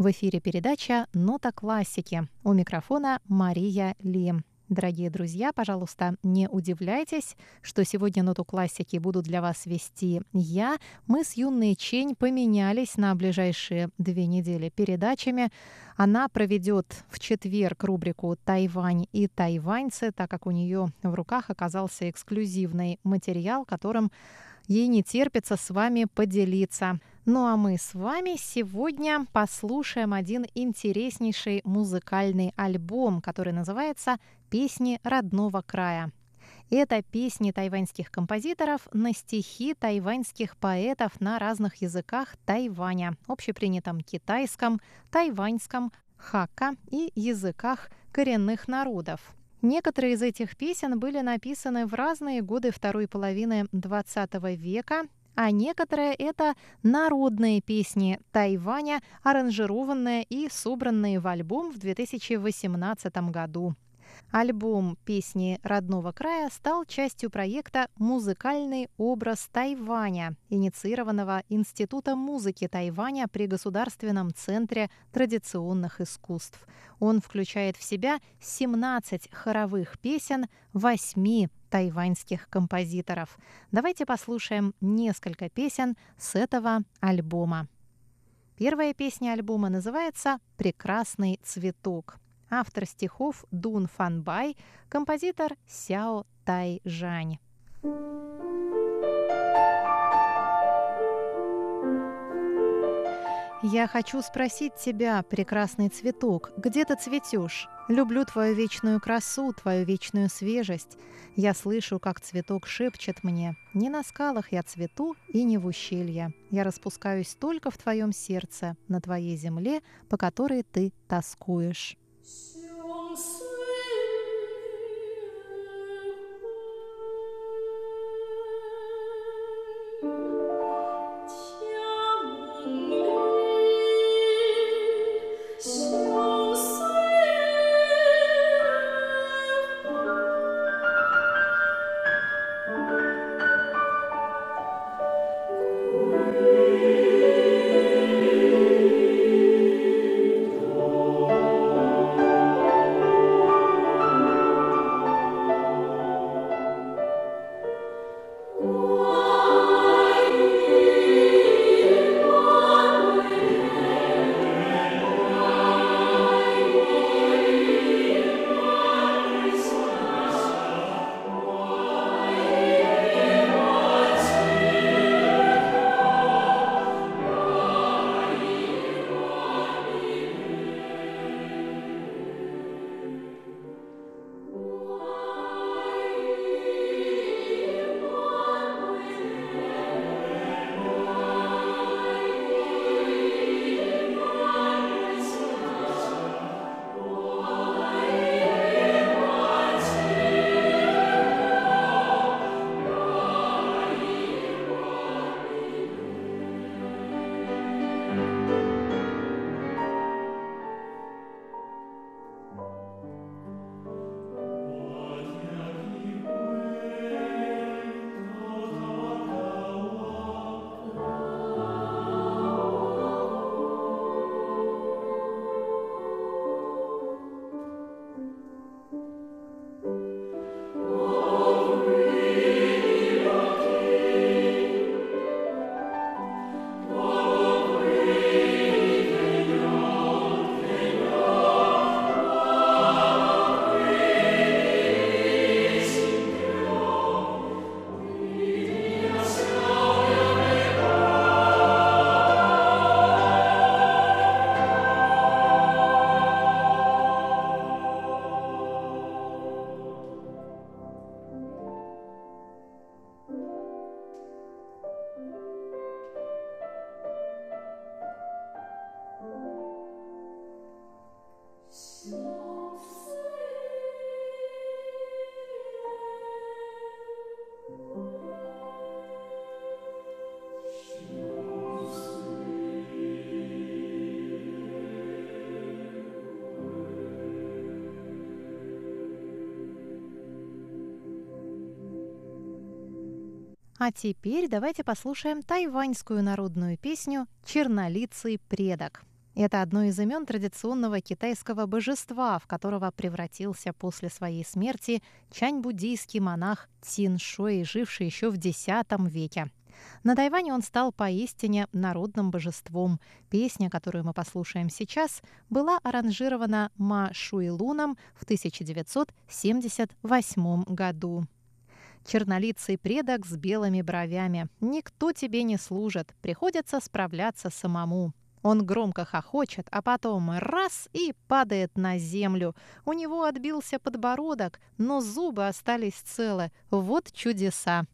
В эфире передача «Нота классики». У микрофона Мария Ли. Дорогие друзья, пожалуйста, не удивляйтесь, что сегодня ноту классики буду для вас вести я. Мы с юной Чень поменялись на ближайшие две недели передачами. Она проведет в четверг рубрику «Тайвань и тайваньцы», так как у нее в руках оказался эксклюзивный материал, которым ей не терпится с вами поделиться. Ну а мы с вами сегодня послушаем один интереснейший музыкальный альбом, который называется «Песни родного края». Это песни тайваньских композиторов на стихи тайваньских поэтов на разных языках Тайваня, общепринятом китайском, тайваньском, хака и языках коренных народов. Некоторые из этих песен были написаны в разные годы второй половины XX века а некоторые — это народные песни Тайваня, аранжированные и собранные в альбом в 2018 году. Альбом «Песни родного края» стал частью проекта «Музыкальный образ Тайваня», инициированного Институтом музыки Тайваня при Государственном центре традиционных искусств. Он включает в себя 17 хоровых песен 8 тайваньских композиторов. Давайте послушаем несколько песен с этого альбома. Первая песня альбома называется «Прекрасный цветок». Автор стихов Дун Фанбай, композитор Сяо Тай Жань. Я хочу спросить тебя, прекрасный цветок, где ты цветешь? Люблю твою вечную красу, твою вечную свежесть. Я слышу, как цветок шепчет мне. Не на скалах я цвету и не в ущелье. Я распускаюсь только в твоем сердце, на твоей земле, по которой ты тоскуешь. 相思 А теперь давайте послушаем тайваньскую народную песню «Чернолицый предок». Это одно из имен традиционного китайского божества, в которого превратился после своей смерти чань-буддийский монах Цин Шуэй, живший еще в X веке. На Тайване он стал поистине народным божеством. Песня, которую мы послушаем сейчас, была аранжирована Ма Шуилуном в 1978 году. Чернолицый предок с белыми бровями. Никто тебе не служит, приходится справляться самому. Он громко хохочет, а потом раз и падает на землю. У него отбился подбородок, но зубы остались целы. Вот чудеса.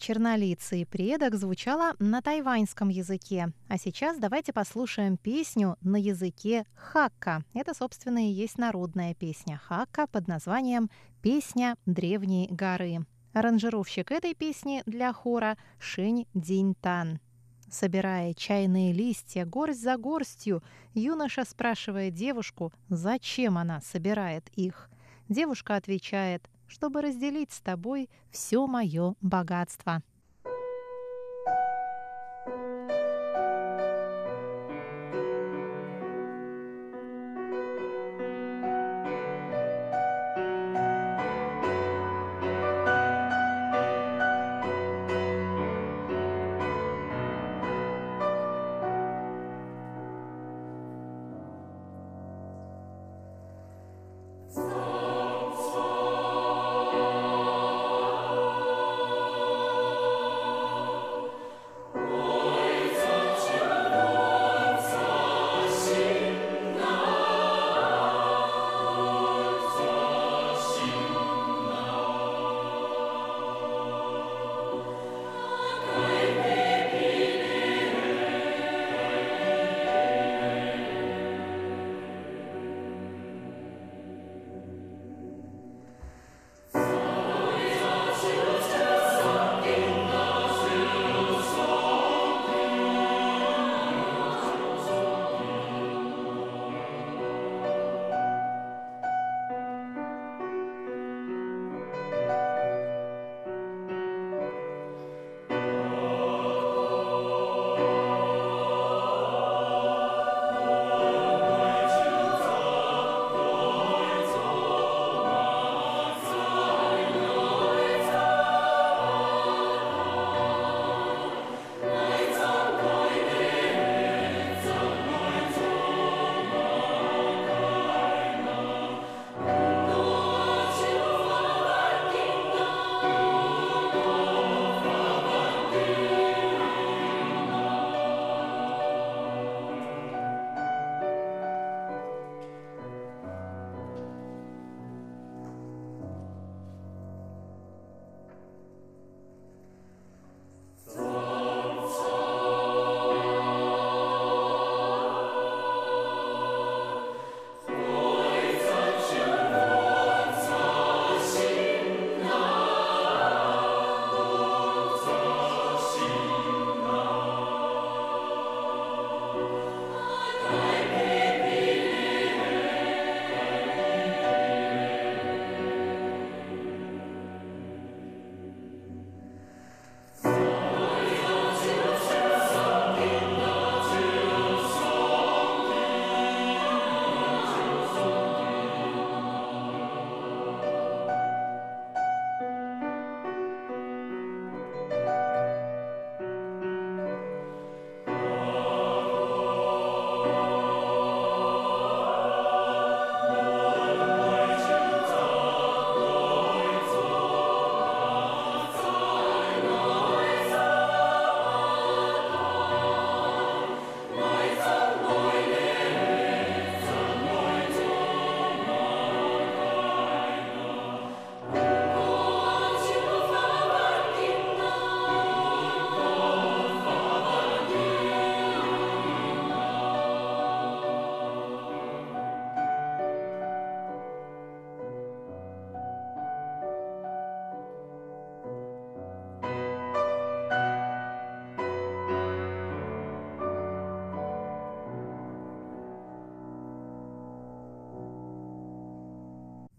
«Чернолицый предок» звучала на тайваньском языке. А сейчас давайте послушаем песню на языке хакка. Это, собственно, и есть народная песня хакка под названием «Песня древней горы». Аранжировщик этой песни для хора Шень Диньтан. Собирая чайные листья горсть за горстью, юноша спрашивает девушку, зачем она собирает их. Девушка отвечает – чтобы разделить с тобой все мое богатство.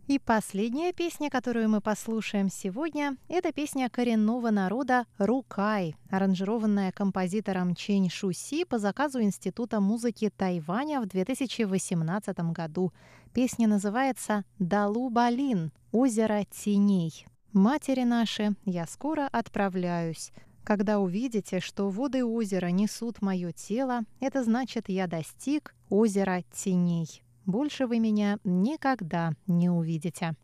И последняя песня, которую мы послушаем сегодня, это песня коренного народа «Рукай», аранжированная композитором Чень Шуси по заказу Института музыки Тайваня в 2018 году. Песня называется «Далу Балин. Озеро теней». «Матери наши, я скоро отправляюсь. Когда увидите, что воды озера несут мое тело, это значит, я достиг озера теней». Больше вы меня никогда не увидите.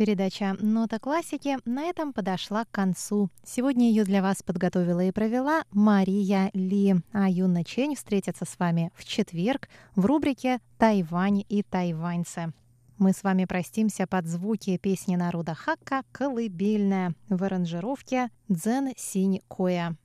Передача «Нота классики» на этом подошла к концу. Сегодня ее для вас подготовила и провела Мария Ли. А Юна Чень встретится с вами в четверг в рубрике «Тайвань и тайваньцы». Мы с вами простимся под звуки песни народа Хакка «Колыбельная» в аранжировке «Дзен Синь Коя».